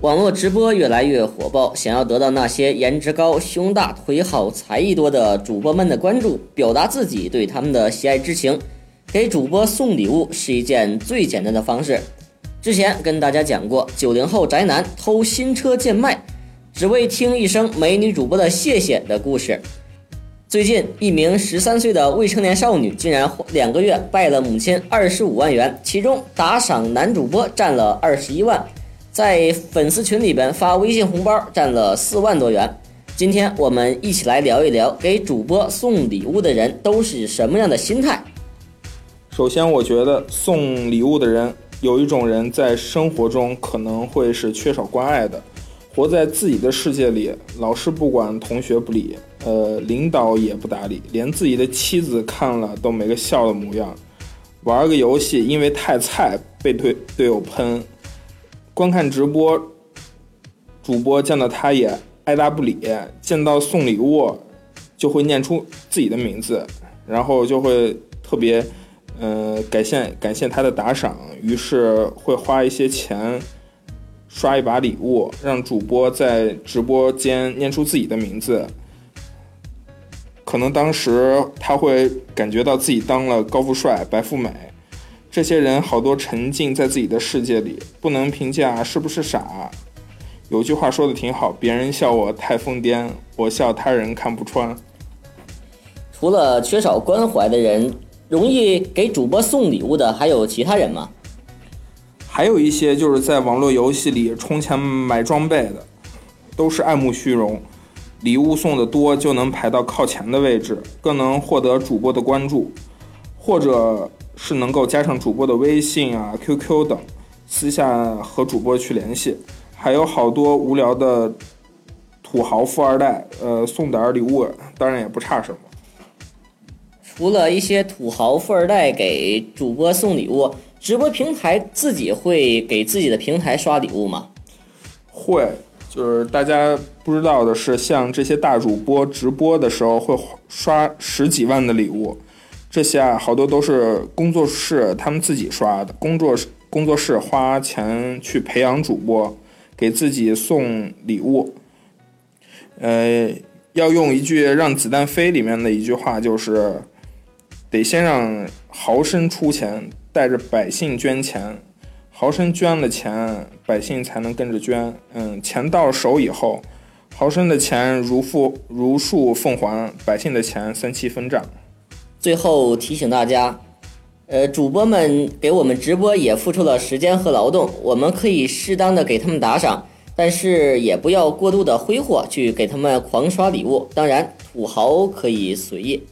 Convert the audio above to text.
网络直播越来越火爆，想要得到那些颜值高、胸大、腿好、才艺多的主播们的关注，表达自己对他们的喜爱之情，给主播送礼物是一件最简单的方式。之前跟大家讲过，九零后宅男偷新车贱卖，只为听一声美女主播的谢谢的故事。最近，一名十三岁的未成年少女竟然两个月败了母亲二十五万元，其中打赏男主播占了二十一万。在粉丝群里边发微信红包占了四万多元。今天我们一起来聊一聊，给主播送礼物的人都是什么样的心态。首先，我觉得送礼物的人有一种人在生活中可能会是缺少关爱的，活在自己的世界里，老师不管，同学不理，呃，领导也不搭理，连自己的妻子看了都没个笑的模样。玩个游戏，因为太菜被队队友喷。观看直播，主播见到他也爱答不理；见到送礼物，就会念出自己的名字，然后就会特别，呃，感谢感谢他的打赏，于是会花一些钱刷一把礼物，让主播在直播间念出自己的名字。可能当时他会感觉到自己当了高富帅、白富美。这些人好多沉浸在自己的世界里，不能评价是不是傻。有句话说的挺好，别人笑我太疯癫，我笑他人看不穿。除了缺少关怀的人，容易给主播送礼物的还有其他人吗？还有一些就是在网络游戏里充钱买装备的，都是爱慕虚荣，礼物送的多就能排到靠前的位置，更能获得主播的关注，或者。是能够加上主播的微信啊、QQ 等，私下和主播去联系，还有好多无聊的土豪富二代，呃，送点礼物，当然也不差什么。除了一些土豪富二代给主播送礼物，直播平台自己会给自己的平台刷礼物吗？会，就是大家不知道的是，像这些大主播直播的时候会刷十几万的礼物。这些啊，好多都是工作室他们自己刷的，工作室工作室花钱去培养主播，给自己送礼物。呃，要用一句《让子弹飞》里面的一句话，就是得先让豪绅出钱，带着百姓捐钱，豪绅捐了钱，百姓才能跟着捐。嗯，钱到手以后，豪绅的钱如富如数奉还，百姓的钱三七分账。最后提醒大家，呃，主播们给我们直播也付出了时间和劳动，我们可以适当的给他们打赏，但是也不要过度的挥霍去给他们狂刷礼物。当然，土豪可以随意。